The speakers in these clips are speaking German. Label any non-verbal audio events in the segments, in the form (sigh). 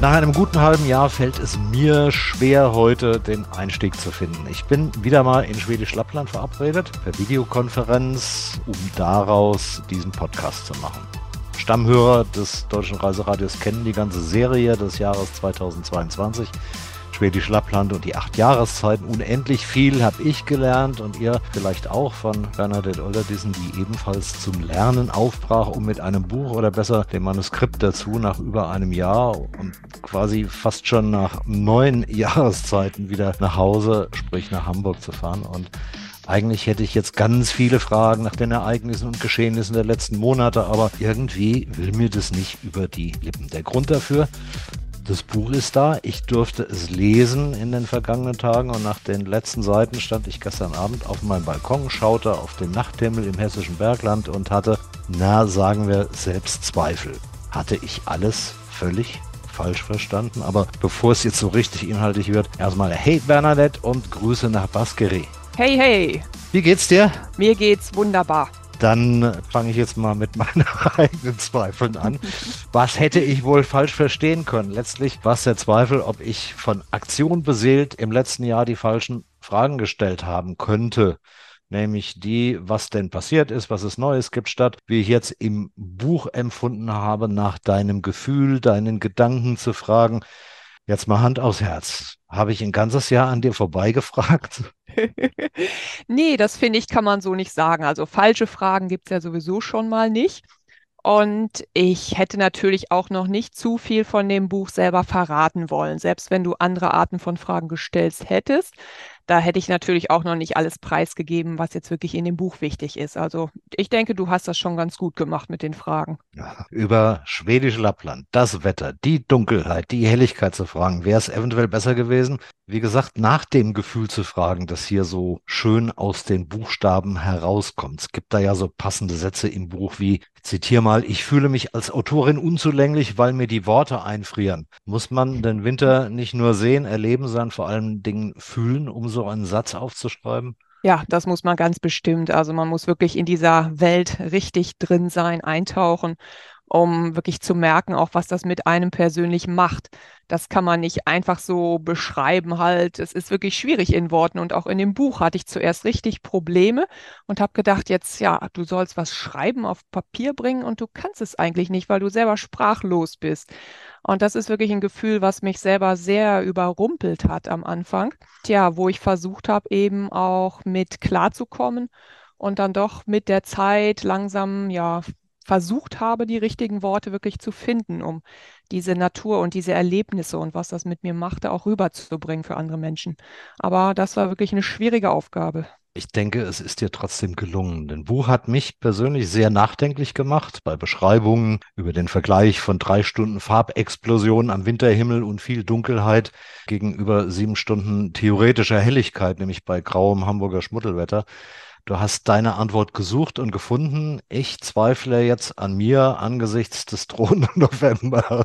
Nach einem guten halben Jahr fällt es mir schwer, heute den Einstieg zu finden. Ich bin wieder mal in Schwedisch Lappland verabredet, per Videokonferenz, um daraus diesen Podcast zu machen. Stammhörer des Deutschen Reiseradios kennen die ganze Serie des Jahres 2022. Schwedisch Lappland und die acht Jahreszeiten. Unendlich viel habe ich gelernt und ihr vielleicht auch von Bernadette Olderdissen, die ebenfalls zum Lernen aufbrach, um mit einem Buch oder besser dem Manuskript dazu nach über einem Jahr und quasi fast schon nach neun (laughs) Jahreszeiten wieder nach Hause, sprich nach Hamburg zu fahren. Und eigentlich hätte ich jetzt ganz viele Fragen nach den Ereignissen und Geschehnissen der letzten Monate, aber irgendwie will mir das nicht über die Lippen. Der Grund dafür, das Buch ist da. Ich durfte es lesen in den vergangenen Tagen und nach den letzten Seiten stand ich gestern Abend auf meinem Balkon, schaute auf den Nachthimmel im hessischen Bergland und hatte, na sagen wir, selbst Zweifel. Hatte ich alles völlig falsch verstanden? Aber bevor es jetzt so richtig inhaltlich wird, erstmal Hey Bernadette und Grüße nach Baskeri. Hey, hey. Wie geht's dir? Mir geht's wunderbar. Dann fange ich jetzt mal mit meinen (laughs) eigenen Zweifeln an. Was hätte ich wohl falsch verstehen können? Letztlich war es der Zweifel, ob ich von Aktion beseelt im letzten Jahr die falschen Fragen gestellt haben könnte nämlich die, was denn passiert ist, was es Neues gibt, statt, wie ich jetzt im Buch empfunden habe, nach deinem Gefühl, deinen Gedanken zu fragen. Jetzt mal Hand aufs Herz. Habe ich ein ganzes Jahr an dir vorbeigefragt? (laughs) (laughs) nee, das finde ich, kann man so nicht sagen. Also falsche Fragen gibt es ja sowieso schon mal nicht. Und ich hätte natürlich auch noch nicht zu viel von dem Buch selber verraten wollen, selbst wenn du andere Arten von Fragen gestellt hättest da hätte ich natürlich auch noch nicht alles preisgegeben, was jetzt wirklich in dem Buch wichtig ist. Also ich denke, du hast das schon ganz gut gemacht mit den Fragen. Über schwedische Lappland, das Wetter, die Dunkelheit, die Helligkeit zu fragen, wäre es eventuell besser gewesen, wie gesagt, nach dem Gefühl zu fragen, das hier so schön aus den Buchstaben herauskommt. Es gibt da ja so passende Sätze im Buch wie, zitiere mal, ich fühle mich als Autorin unzulänglich, weil mir die Worte einfrieren. Muss man den Winter nicht nur sehen, erleben, sondern vor allen Dingen fühlen, um so so einen Satz aufzuschreiben? Ja, das muss man ganz bestimmt. Also man muss wirklich in dieser Welt richtig drin sein, eintauchen um wirklich zu merken, auch was das mit einem persönlich macht. Das kann man nicht einfach so beschreiben halt. Es ist wirklich schwierig in Worten und auch in dem Buch hatte ich zuerst richtig Probleme und habe gedacht, jetzt ja, du sollst was schreiben, auf Papier bringen und du kannst es eigentlich nicht, weil du selber sprachlos bist. Und das ist wirklich ein Gefühl, was mich selber sehr überrumpelt hat am Anfang. Tja, wo ich versucht habe, eben auch mit klarzukommen und dann doch mit der Zeit langsam ja versucht habe, die richtigen Worte wirklich zu finden, um diese Natur und diese Erlebnisse und was das mit mir machte, auch rüberzubringen für andere Menschen. Aber das war wirklich eine schwierige Aufgabe. Ich denke, es ist dir trotzdem gelungen. Denn Buch hat mich persönlich sehr nachdenklich gemacht bei Beschreibungen über den Vergleich von drei Stunden Farbexplosion am Winterhimmel und viel Dunkelheit gegenüber sieben Stunden theoretischer Helligkeit, nämlich bei grauem Hamburger Schmuddelwetter. Du hast deine Antwort gesucht und gefunden. Ich zweifle jetzt an mir angesichts des drohenden (laughs) November.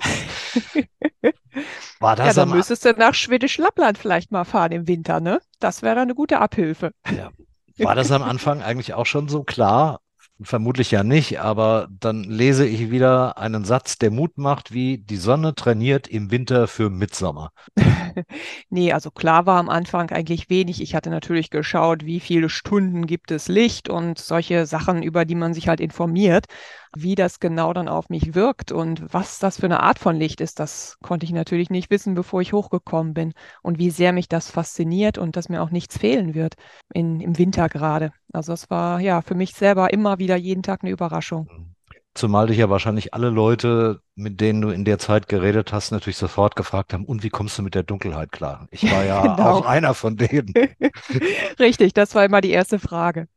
War das ja, dann müsstest du nach Schwedisch Lappland vielleicht mal fahren im Winter, ne? Das wäre eine gute Abhilfe. Ja. War das am Anfang eigentlich auch schon so klar? Vermutlich ja nicht, aber dann lese ich wieder einen Satz, der Mut macht, wie die Sonne trainiert im Winter für Mitsommer. (laughs) nee, also klar war am Anfang eigentlich wenig. Ich hatte natürlich geschaut, wie viele Stunden gibt es Licht und solche Sachen, über die man sich halt informiert. Wie das genau dann auf mich wirkt und was das für eine Art von Licht ist, das konnte ich natürlich nicht wissen, bevor ich hochgekommen bin. Und wie sehr mich das fasziniert und dass mir auch nichts fehlen wird in, im Winter gerade. Also es war ja für mich selber immer wieder jeden Tag eine Überraschung. Mhm. Zumal dich ja wahrscheinlich alle Leute, mit denen du in der Zeit geredet hast, natürlich sofort gefragt haben, und wie kommst du mit der Dunkelheit klar? Ich war ja (laughs) genau. auch einer von denen. (laughs) Richtig, das war immer die erste Frage.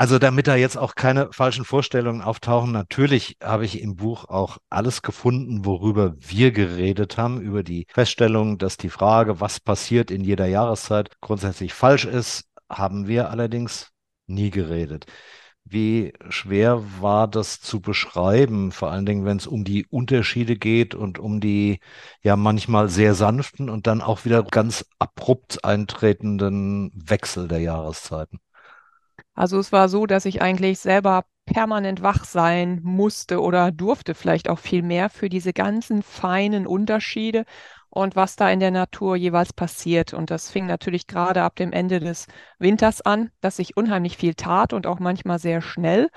Also damit da jetzt auch keine falschen Vorstellungen auftauchen, natürlich habe ich im Buch auch alles gefunden, worüber wir geredet haben, über die Feststellung, dass die Frage, was passiert in jeder Jahreszeit, grundsätzlich falsch ist, haben wir allerdings nie geredet. Wie schwer war das zu beschreiben, vor allen Dingen, wenn es um die Unterschiede geht und um die ja manchmal sehr sanften und dann auch wieder ganz abrupt eintretenden Wechsel der Jahreszeiten? Also es war so, dass ich eigentlich selber permanent wach sein musste oder durfte vielleicht auch viel mehr für diese ganzen feinen Unterschiede und was da in der Natur jeweils passiert. Und das fing natürlich gerade ab dem Ende des Winters an, dass sich unheimlich viel tat und auch manchmal sehr schnell.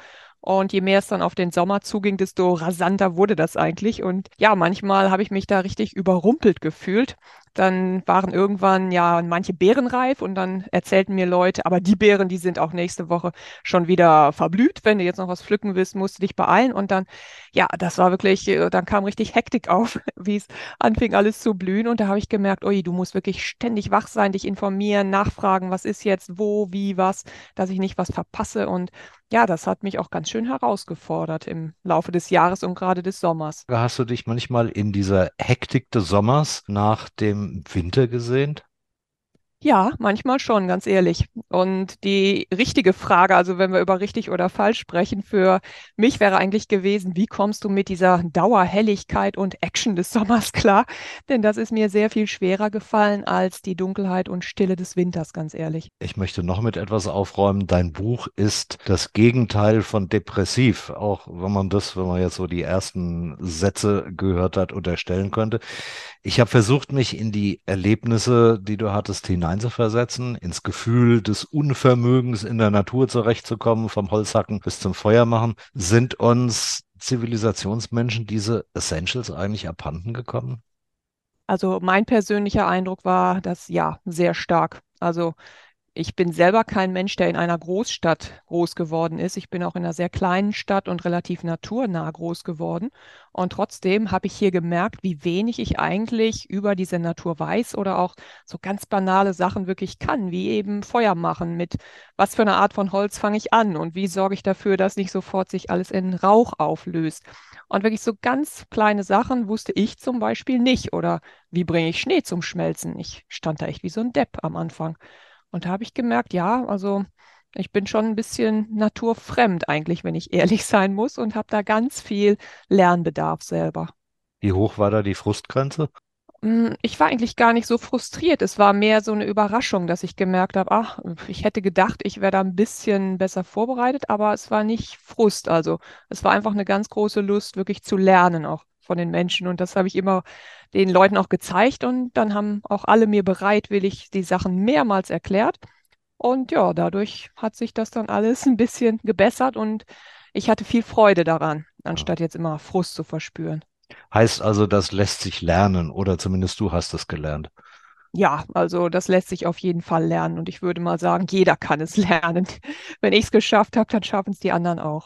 Und je mehr es dann auf den Sommer zuging, desto rasanter wurde das eigentlich. Und ja, manchmal habe ich mich da richtig überrumpelt gefühlt. Dann waren irgendwann ja manche Beeren reif und dann erzählten mir Leute, aber die Beeren, die sind auch nächste Woche schon wieder verblüht. Wenn du jetzt noch was pflücken willst, musst du dich beeilen. Und dann, ja, das war wirklich, äh, dann kam richtig Hektik auf, (laughs) wie es anfing alles zu blühen. Und da habe ich gemerkt, ui, du musst wirklich ständig wach sein, dich informieren, nachfragen, was ist jetzt, wo, wie, was, dass ich nicht was verpasse. Und ja, das hat mich auch ganz schön herausgefordert im Laufe des Jahres und gerade des Sommers. Hast du dich manchmal in dieser Hektik des Sommers nach dem Winter gesehnt? Ja, manchmal schon, ganz ehrlich. Und die richtige Frage, also wenn wir über richtig oder falsch sprechen, für mich wäre eigentlich gewesen, wie kommst du mit dieser Dauerhelligkeit und Action des Sommers (laughs) klar? Denn das ist mir sehr viel schwerer gefallen als die Dunkelheit und Stille des Winters, ganz ehrlich. Ich möchte noch mit etwas aufräumen. Dein Buch ist das Gegenteil von depressiv, auch wenn man das, wenn man jetzt so die ersten Sätze gehört hat, unterstellen könnte. Ich habe versucht, mich in die Erlebnisse, die du hattest, hineinzuversetzen, ins Gefühl des Unvermögens in der Natur zurechtzukommen, vom Holzhacken bis zum Feuermachen. Sind uns Zivilisationsmenschen diese Essentials eigentlich abhanden gekommen? Also mein persönlicher Eindruck war, dass ja, sehr stark. Also ich bin selber kein Mensch, der in einer Großstadt groß geworden ist. Ich bin auch in einer sehr kleinen Stadt und relativ naturnah groß geworden. Und trotzdem habe ich hier gemerkt, wie wenig ich eigentlich über diese Natur weiß oder auch so ganz banale Sachen wirklich kann, wie eben Feuer machen, mit was für eine Art von Holz fange ich an und wie sorge ich dafür, dass nicht sofort sich alles in Rauch auflöst. Und wirklich so ganz kleine Sachen wusste ich zum Beispiel nicht. Oder wie bringe ich Schnee zum Schmelzen? Ich stand da echt wie so ein Depp am Anfang. Und da habe ich gemerkt, ja, also ich bin schon ein bisschen naturfremd eigentlich, wenn ich (laughs) ehrlich sein muss und habe da ganz viel Lernbedarf selber. Wie hoch war da die Frustgrenze? Hm, ich war eigentlich gar nicht so frustriert. Es war mehr so eine Überraschung, dass ich gemerkt habe, ach, ich hätte gedacht, ich wäre da ein bisschen besser vorbereitet, aber es war nicht Frust. Also es war einfach eine ganz große Lust, wirklich zu lernen auch von den Menschen. Und das habe ich immer den Leuten auch gezeigt und dann haben auch alle mir bereitwillig die Sachen mehrmals erklärt. Und ja, dadurch hat sich das dann alles (laughs) ein bisschen gebessert und ich hatte viel Freude daran, anstatt jetzt immer Frust zu verspüren. Heißt also, das lässt sich lernen oder zumindest du hast es gelernt. Ja, also das lässt sich auf jeden Fall lernen und ich würde mal sagen, jeder kann es (laughs) lernen. Wenn ich es geschafft habe, dann schaffen es die anderen auch.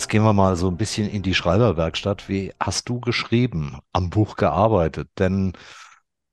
Jetzt gehen wir mal so ein bisschen in die Schreiberwerkstatt. Wie hast du geschrieben, am Buch gearbeitet? Denn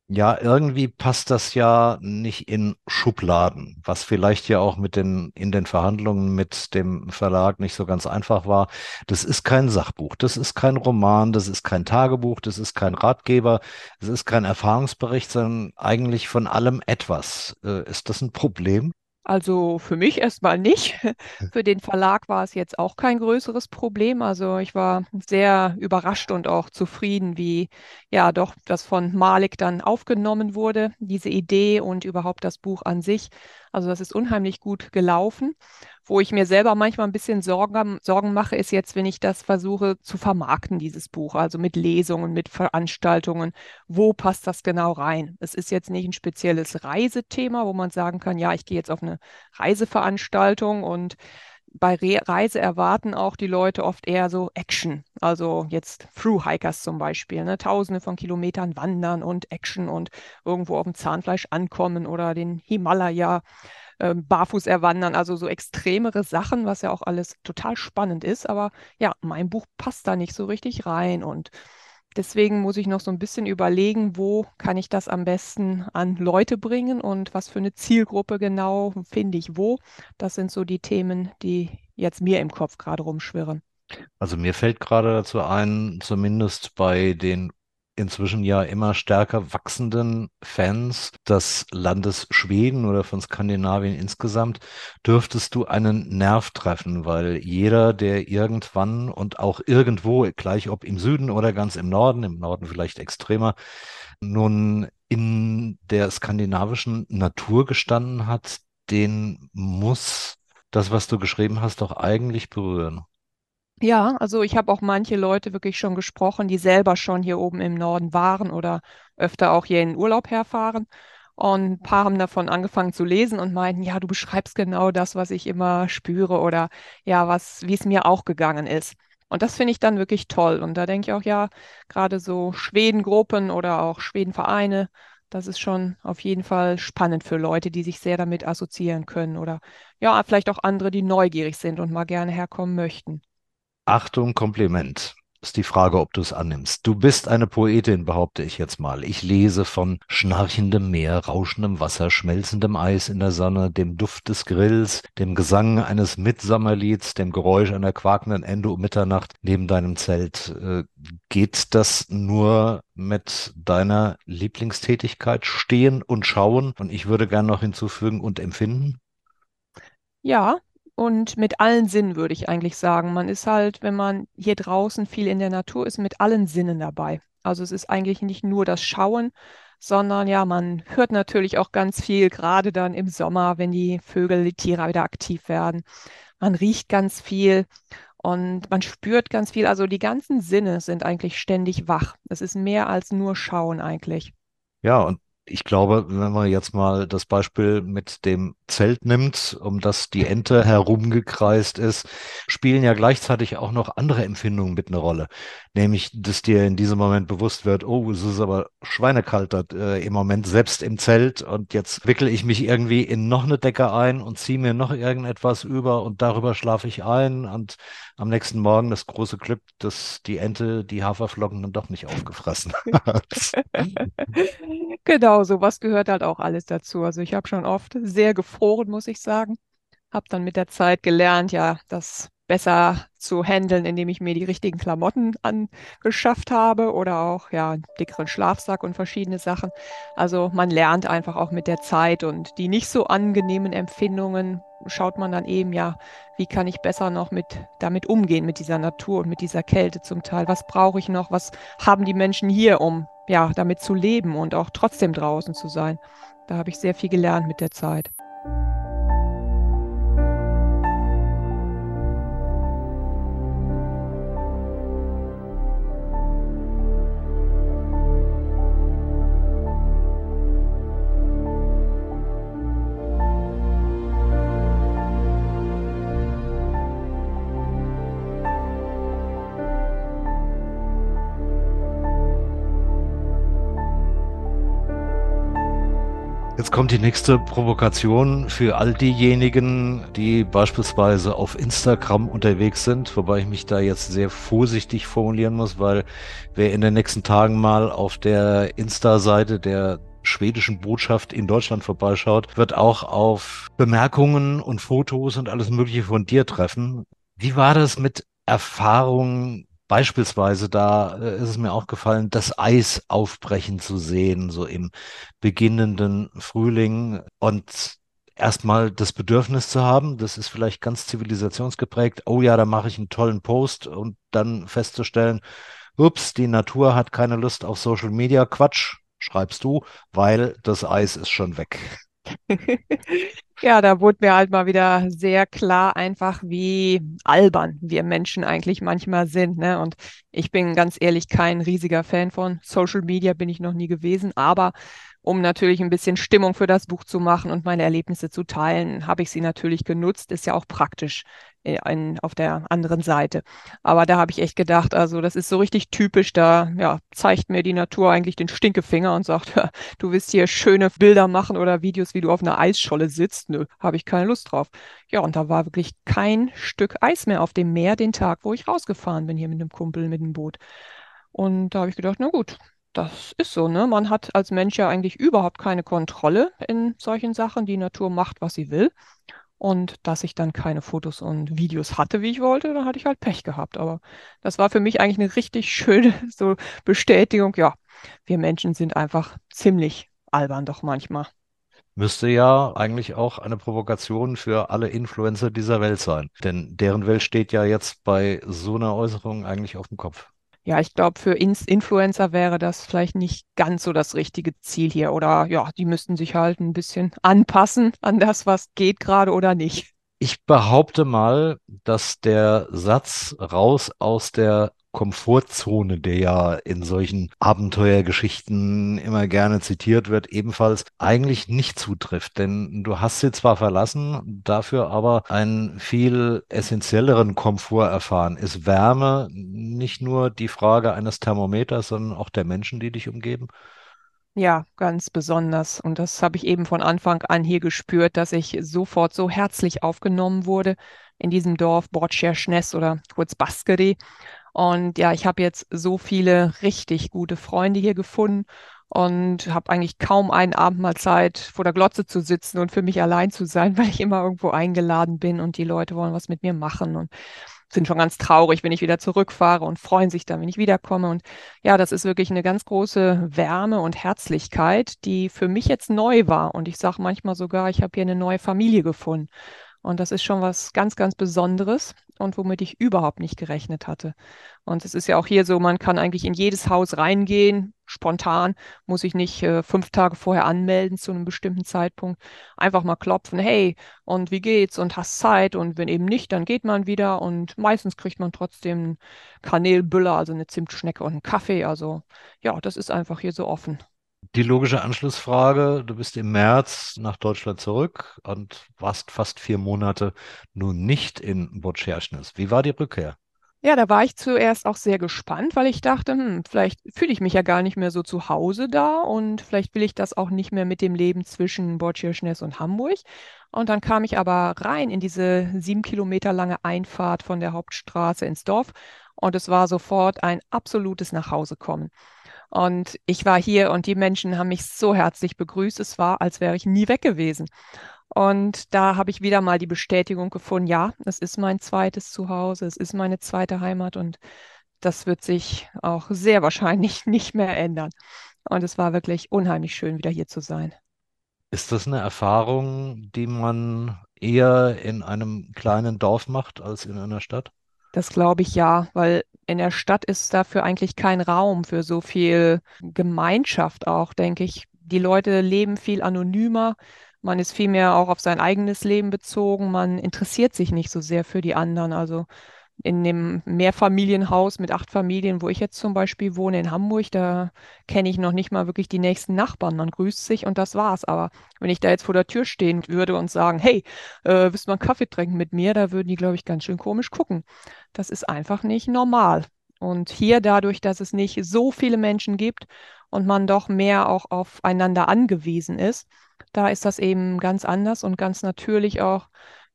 ja, irgendwie passt das ja nicht in Schubladen, was vielleicht ja auch mit den, in den Verhandlungen mit dem Verlag nicht so ganz einfach war. Das ist kein Sachbuch, das ist kein Roman, das ist kein Tagebuch, das ist kein Ratgeber, es ist kein Erfahrungsbericht, sondern eigentlich von allem etwas. Äh, ist das ein Problem? Also für mich erstmal nicht. (laughs) Für den Verlag war es jetzt auch kein größeres Problem. Also ich war sehr überrascht und auch zufrieden, wie ja doch das von Malik dann aufgenommen wurde, diese Idee und überhaupt das Buch an sich. Also das ist unheimlich gut gelaufen. Wo ich mir selber manchmal ein bisschen Sorgen, Sorgen mache, ist jetzt, wenn ich das versuche zu vermarkten, dieses Buch, also mit Lesungen, mit Veranstaltungen. Wo passt das genau rein? Es ist jetzt nicht ein spezielles Reisethema, wo man sagen kann, ja, ich gehe jetzt auf eine Reiseveranstaltung und bei Re Reise erwarten auch die Leute oft eher so Action. Also jetzt Through-Hikers zum Beispiel, ne? Tausende von Kilometern wandern und Action und irgendwo auf dem Zahnfleisch ankommen oder den Himalaya äh, barfuß erwandern, also so extremere Sachen, was ja auch alles total spannend ist. Aber ja, mein Buch passt da nicht so richtig rein und Deswegen muss ich noch so ein bisschen überlegen, wo kann ich das am besten an Leute bringen und was für eine Zielgruppe genau finde ich wo. Das sind so die Themen, die jetzt mir im Kopf gerade rumschwirren. Also mir fällt gerade dazu ein, zumindest bei den inzwischen ja immer stärker wachsenden Fans des Landes Schweden oder von Skandinavien insgesamt, dürftest du einen Nerv treffen, weil jeder, der irgendwann und auch irgendwo, gleich ob im Süden oder ganz im Norden, im Norden vielleicht extremer, nun in der skandinavischen Natur gestanden hat, den muss das, was du geschrieben hast, doch eigentlich berühren. Ja, also ich habe auch manche Leute wirklich schon gesprochen, die selber schon hier oben im Norden waren oder öfter auch hier in Urlaub herfahren. Und ein paar haben davon angefangen zu lesen und meinten, ja, du beschreibst genau das, was ich immer spüre oder ja, was, wie es mir auch gegangen ist. Und das finde ich dann wirklich toll. Und da denke ich auch, ja, gerade so Schwedengruppen oder auch Schwedenvereine, das ist schon auf jeden Fall spannend für Leute, die sich sehr damit assoziieren können oder ja, vielleicht auch andere, die neugierig sind und mal gerne herkommen möchten. Achtung, Kompliment. Ist die Frage, ob du es annimmst. Du bist eine Poetin, behaupte ich jetzt mal. Ich lese von schnarchendem Meer, rauschendem Wasser, schmelzendem Eis in der Sonne, dem Duft des Grills, dem Gesang eines Mitsommerlieds, dem Geräusch einer quakenden Ende um Mitternacht neben deinem Zelt. Äh, geht das nur mit deiner Lieblingstätigkeit stehen und schauen? Und ich würde gerne noch hinzufügen und empfinden? Ja, und mit allen Sinnen würde ich eigentlich sagen. Man ist halt, wenn man hier draußen viel in der Natur ist, mit allen Sinnen dabei. Also es ist eigentlich nicht nur das Schauen, sondern ja, man hört natürlich auch ganz viel, gerade dann im Sommer, wenn die Vögel, die Tiere wieder aktiv werden. Man riecht ganz viel und man spürt ganz viel. Also die ganzen Sinne sind eigentlich ständig wach. Es ist mehr als nur Schauen eigentlich. Ja, und ich glaube, wenn man jetzt mal das Beispiel mit dem Zelt nimmt, um das die Ente herumgekreist ist, spielen ja gleichzeitig auch noch andere Empfindungen mit eine Rolle. Nämlich, dass dir in diesem Moment bewusst wird, oh, es ist aber schweinekalt äh, im Moment selbst im Zelt und jetzt wickel ich mich irgendwie in noch eine Decke ein und ziehe mir noch irgendetwas über und darüber schlafe ich ein und am nächsten Morgen das große Glück, dass die Ente die Haferflocken dann doch nicht aufgefressen (laughs) hat. genau, sowas gehört halt auch alles dazu. Also ich habe schon oft sehr gefroren, muss ich sagen. Habe dann mit der Zeit gelernt, ja, das besser zu handeln, indem ich mir die richtigen Klamotten angeschafft habe oder auch ja einen dickeren Schlafsack und verschiedene Sachen. Also man lernt einfach auch mit der Zeit und die nicht so angenehmen Empfindungen schaut man dann eben ja, wie kann ich besser noch mit damit umgehen mit dieser Natur und mit dieser Kälte zum Teil. Was brauche ich noch? Was haben die Menschen hier, um ja damit zu leben und auch trotzdem draußen zu sein? Da habe ich sehr viel gelernt mit der Zeit. Jetzt kommt die nächste Provokation für all diejenigen, die beispielsweise auf Instagram unterwegs sind, wobei ich mich da jetzt sehr vorsichtig formulieren muss, weil wer in den nächsten Tagen mal auf der Insta-Seite der schwedischen Botschaft in Deutschland vorbeischaut, wird auch auf Bemerkungen und Fotos und alles Mögliche von dir treffen. Wie war das mit Erfahrungen Beispielsweise, da äh, ist es mir aufgefallen, das Eis aufbrechen zu sehen, so im beginnenden Frühling und erstmal das Bedürfnis zu haben, das ist vielleicht ganz zivilisationsgeprägt, oh ja, da mache ich einen tollen Post und dann festzustellen, ups, die Natur hat keine Lust auf Social Media, Quatsch, schreibst du, weil das Eis ist schon weg. (laughs) Ja, da wurde mir halt mal wieder sehr klar einfach, wie albern wir Menschen eigentlich manchmal sind. Ne? Und ich bin ganz ehrlich kein riesiger Fan von Social Media, bin ich noch nie gewesen. Aber um natürlich ein bisschen Stimmung für das Buch zu machen und meine Erlebnisse zu teilen, habe ich sie natürlich genutzt. Ist ja auch praktisch in, auf der anderen Seite. Aber da habe ich echt gedacht, also das ist so richtig typisch, da ja, zeigt mir die Natur eigentlich den Stinkefinger und sagt, (laughs) du willst hier schöne Bilder machen oder Videos, wie du auf einer Eisscholle sitzt. Nö, habe ich keine Lust drauf. Ja, und da war wirklich kein Stück Eis mehr auf dem Meer den Tag, wo ich rausgefahren bin hier mit einem Kumpel mit dem Boot. Und da habe ich gedacht, na gut, das ist so, ne? Man hat als Mensch ja eigentlich überhaupt keine Kontrolle in solchen Sachen. Die Natur macht, was sie will. Und dass ich dann keine Fotos und Videos hatte, wie ich wollte, dann hatte ich halt Pech gehabt. Aber das war für mich eigentlich eine richtig schöne (laughs) so Bestätigung. Ja, wir Menschen sind einfach ziemlich albern doch manchmal. Müsste ja eigentlich auch eine Provokation für alle Influencer dieser Welt sein. Denn deren Welt steht ja jetzt bei so einer Äußerung eigentlich auf dem Kopf ja, ich glaube, für Ins Influencer wäre das vielleicht nicht ganz so das richtige Ziel hier. Oder ja, die müssten sich halt ein bisschen anpassen an das, was geht gerade oder nicht. Ich behaupte mal, dass der Satz raus aus der Komfortzone, der ja in solchen Abenteuergeschichten immer gerne zitiert wird, ebenfalls eigentlich nicht zutrifft. Denn du hast sie zwar verlassen, dafür aber einen viel essentielleren Komfort erfahren. Ist Wärme nicht nur die Frage eines Thermometers, sondern auch der Menschen, die dich umgeben? Ja, ganz besonders. Und das habe ich eben von Anfang an hier gespürt, dass ich sofort so herzlich aufgenommen wurde in diesem Dorf Bordscherschness oder kurz Baskeri. Und ja, ich habe jetzt so viele richtig gute Freunde hier gefunden und habe eigentlich kaum einen Abend mal Zeit, vor der Glotze zu sitzen und für mich allein zu sein, (laughs) weil ich immer irgendwo eingeladen bin und die Leute wollen was mit mir machen und sind schon ganz traurig, wenn ich wieder zurückfahre und freuen sich dann, wenn ich wiederkomme. Und ja, das ist wirklich eine ganz große Wärme und Herzlichkeit, die für mich jetzt neu war. Und ich sage manchmal sogar, ich habe hier eine neue Familie gefunden. Und das ist schon was ganz, ganz Besonderes und womit ich überhaupt nicht gerechnet hatte. Und es ist ja auch hier so, man kann eigentlich in jedes Haus reingehen, spontan, muss ich nicht äh, fünf Tage vorher anmelden zu einem bestimmten Zeitpunkt. Einfach mal klopfen, hey, und wie geht's und hast Zeit? Und wenn eben nicht, dann geht man wieder und meistens kriegt man trotzdem Kanelbüller, also eine Zimtschnecke und einen Kaffee. Also ja, das ist einfach hier so offen. Die logische Anschlussfrage, du bist im März nach Deutschland zurück und warst fast vier Monate nun nicht in Botscherschnis. Wie war die Rückkehr? Ja, da war ich zuerst auch sehr gespannt, weil ich dachte, hm, vielleicht fühle ich mich ja gar nicht mehr so zu Hause da und vielleicht will ich das auch nicht mehr mit dem Leben zwischen Bortschirschness und Hamburg. Und dann kam ich aber rein in diese sieben Kilometer lange Einfahrt von der Hauptstraße ins Dorf und es war sofort ein absolutes Nachhausekommen. Und ich war hier und die Menschen haben mich so herzlich begrüßt. Es war, als wäre ich nie weg gewesen. Und da habe ich wieder mal die Bestätigung gefunden, ja, es ist mein zweites Zuhause, es ist meine zweite Heimat und das wird sich auch sehr wahrscheinlich (laughs) nicht mehr ändern. Und es war wirklich unheimlich schön, wieder hier zu sein. Ist das eine Erfahrung, die man eher in einem kleinen Dorf macht als in einer Stadt? Das glaube ich ja, weil in der Stadt ist dafür eigentlich kein Raum für so viel Gemeinschaft auch, denke ich. Die Leute leben viel anonymer. Man ist viel mehr auch auf sein eigenes Leben bezogen. Man interessiert sich nicht so sehr für die anderen. Also in dem Mehrfamilienhaus mit acht Familien, wo ich jetzt zum Beispiel wohne in Hamburg, da kenne ich noch nicht mal wirklich die nächsten Nachbarn. Man grüßt sich und das war's. Aber wenn ich da jetzt vor der Tür stehen würde und sagen, hey, äh, willst du mal einen Kaffee trinken mit mir, da würden die, glaube ich, ganz schön komisch gucken. Das ist einfach nicht normal. Und hier dadurch, dass es nicht so viele Menschen gibt und man doch mehr auch aufeinander angewiesen ist, da ist das eben ganz anders und ganz natürlich auch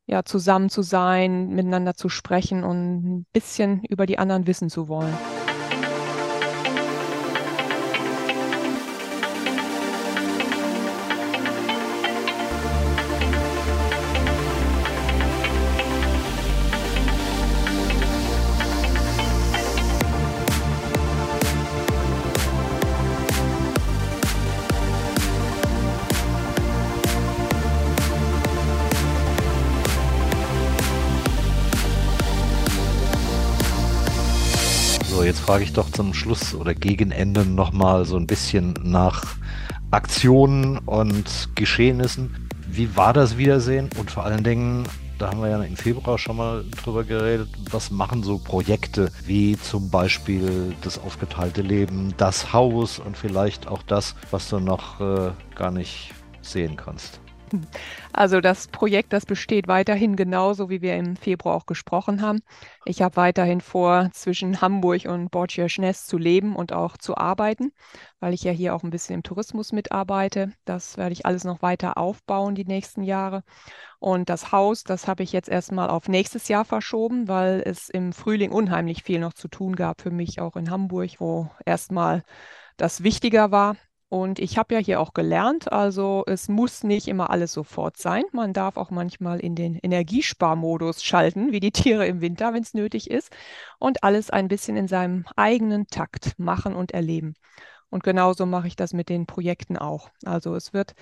ja, zusammen zu sein, miteinander zu sprechen und ein bisschen über die anderen wissen zu wollen. Frage ich doch zum Schluss oder gegen Ende nochmal so ein bisschen nach Aktionen und Geschehnissen. Wie war das Wiedersehen und vor allen Dingen da haben wir ja im Februar schon mal drüber geredet, was machen so Projekte wie zum Beispiel das aufgeteilte Leben, das Haus und vielleicht auch das, was du noch äh, gar nicht sehen kannst. Also das Projekt, das besteht weiterhin genauso, wie wir im Februar auch gesprochen haben. Ich habe weiterhin vor, zwischen Hamburg und Bortschirschness zu leben und auch zu arbeiten, weil ich ja hier auch ein bisschen im Tourismus mitarbeite. Das werde ich alles noch weiter aufbauen die nächsten Jahre. Und das Haus, das habe ich jetzt erstmal auf nächstes Jahr verschoben, weil es im Frühling unheimlich viel noch zu tun gab für mich, auch in Hamburg, wo erstmal das wichtiger war. Und ich habe ja hier auch gelernt, also es muss nicht immer alles sofort sein. Man darf auch manchmal in den Energiesparmodus schalten, wie die Tiere im Winter, wenn es nötig ist, und alles ein bisschen in seinem eigenen Takt machen und erleben. Und genauso mache ich das mit den Projekten auch. Also es wird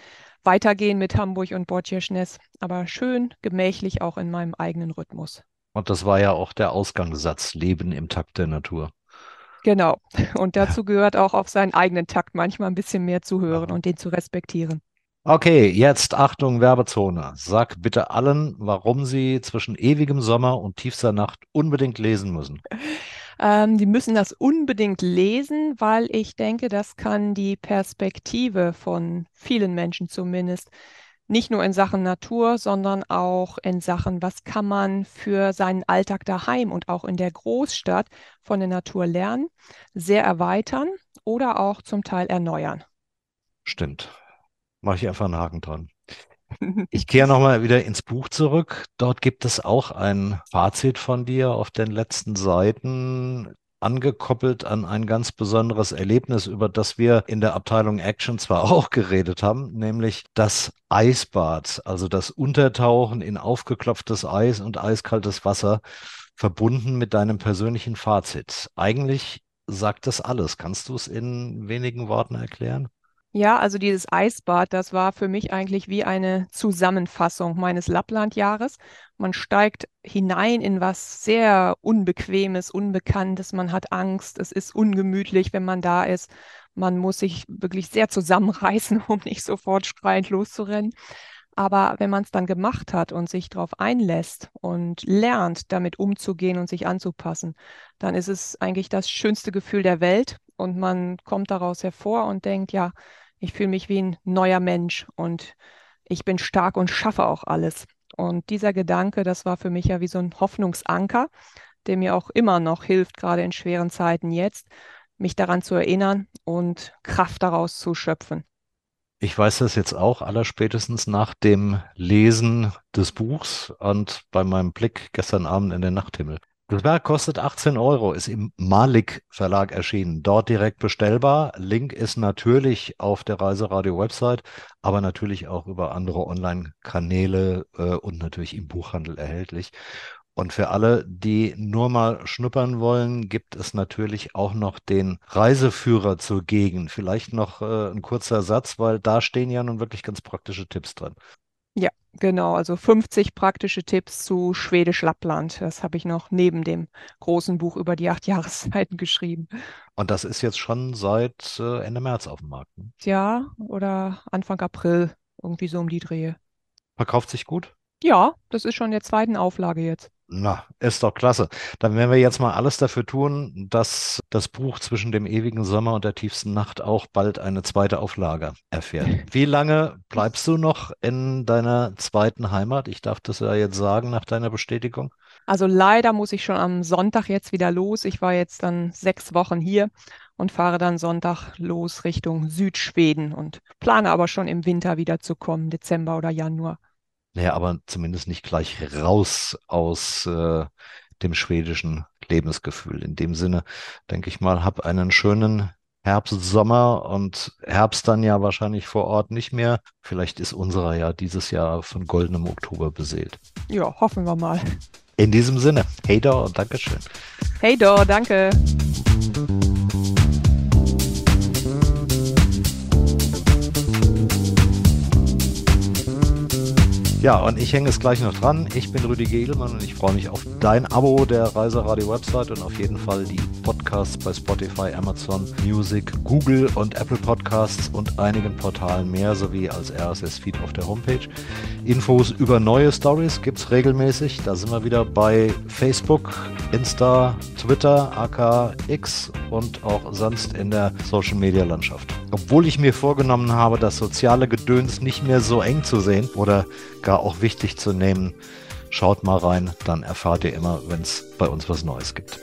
weitergehen mit Hamburg und Bortjeschnes, aber schön gemächlich auch in meinem eigenen Rhythmus. Und das war ja auch der Ausgangssatz, Leben im Takt der Natur. Genau. Und dazu gehört auch auf seinen eigenen Takt manchmal ein bisschen mehr zu hören und den zu respektieren. Okay, jetzt Achtung, Werbezone. Sag bitte allen, warum sie zwischen ewigem Sommer und tiefster Nacht unbedingt lesen müssen. Ähm, die müssen das unbedingt lesen, weil ich denke, das kann die Perspektive von vielen Menschen zumindest nicht nur in Sachen Natur, sondern auch in Sachen, was kann man für seinen Alltag daheim und auch in der Großstadt von der Natur lernen, sehr erweitern oder auch zum Teil erneuern. Stimmt. Mache ich einfach einen Haken dran. (laughs) Ich kehre nochmal wieder ins Buch zurück. Dort gibt es auch ein Fazit von dir auf den letzten Seiten angekoppelt an ein ganz besonderes Erlebnis, über das wir in der Abteilung Action zwar (laughs) auch geredet haben, nämlich das Eisbad, also das Untertauchen in aufgeklopftes Eis und eiskaltes Wasser, verbunden mit deinem persönlichen Fazit. Eigentlich sagt das alles. Kannst du es in wenigen Worten erklären? Ja, also dieses Eisbad, das war für mich eigentlich wie eine Zusammenfassung meines Lapplandjahres. Man steigt hinein in was sehr Unbequemes, Unbekanntes. Man hat Angst. Es ist ungemütlich, wenn man da ist. Man muss sich wirklich sehr zusammenreißen, (laughs) um nicht sofort schreiend loszurennen. Aber wenn man es dann gemacht hat und sich darauf einlässt und lernt, damit umzugehen und sich anzupassen, dann ist es eigentlich das schönste Gefühl der Welt und man kommt daraus hervor und denkt, ja, ich fühle mich wie ein neuer Mensch und ich bin stark und schaffe auch alles. Und dieser Gedanke, das war für mich ja wie so ein Hoffnungsanker, der mir auch immer noch hilft, gerade in schweren Zeiten jetzt, mich daran zu erinnern und Kraft daraus zu schöpfen. Ich weiß das jetzt auch allerspätestens nach dem Lesen des Buchs und bei meinem Blick gestern Abend in den Nachthimmel. Das Werk kostet 18 Euro, ist im Malik Verlag erschienen, dort direkt bestellbar. Link ist natürlich auf der Reiseradio-Website, aber natürlich auch über andere Online-Kanäle äh, und natürlich im Buchhandel erhältlich. Und für alle, die nur mal schnuppern wollen, gibt es natürlich auch noch den Reiseführer zur Gegend. Vielleicht noch äh, ein kurzer Satz, weil da stehen ja nun wirklich ganz praktische Tipps drin. Ja, genau. Also 50 praktische Tipps zu Schwedisch Lappland. Das habe ich noch neben dem großen Buch über die acht (laughs) Jahreszeiten geschrieben. Und das ist jetzt schon seit äh, Ende März auf dem Markt. Ne? Ja, oder Anfang April, irgendwie so um die Drehe. Verkauft sich gut? Ja, das ist schon in der zweiten Auflage jetzt. Na, ist doch klasse. Dann werden wir jetzt mal alles dafür tun, dass das Buch zwischen dem ewigen Sommer und der tiefsten Nacht auch bald eine zweite Auflage erfährt. (laughs) Wie lange bleibst du noch in deiner zweiten Heimat? Ich darf das ja jetzt sagen nach deiner Bestätigung. Also leider muss ich schon am Sonntag jetzt wieder los. Ich war jetzt dann sechs Wochen hier und fahre dann Sonntag los Richtung Südschweden und plane aber schon im Winter wieder zu kommen, Dezember oder Januar. Naja, aber zumindest nicht gleich raus aus äh, dem schwedischen Lebensgefühl. In dem Sinne, denke ich mal, hab einen schönen Herbst, Sommer und Herbst dann ja wahrscheinlich vor Ort nicht mehr. Vielleicht ist unserer ja dieses Jahr von goldenem Oktober beseelt. Ja, hoffen wir mal. In diesem Sinne, hey Dor, Dankeschön. Hey Dor, danke. Ja, und ich hänge es gleich noch dran. Ich bin Rüdi Gehlmann und ich freue mich auf dein Abo der Reiseradio-Website und auf jeden Fall die Podcasts bei Spotify, Amazon Music, Google und Apple Podcasts und einigen Portalen mehr sowie als RSS-Feed auf der Homepage. Infos über neue Stories gibt es regelmäßig. Da sind wir wieder bei Facebook, Insta, Twitter, AKX und auch sonst in der Social-Media-Landschaft. Obwohl ich mir vorgenommen habe, das soziale Gedöns nicht mehr so eng zu sehen oder gar auch wichtig zu nehmen, schaut mal rein, dann erfahrt ihr immer, wenn es bei uns was Neues gibt.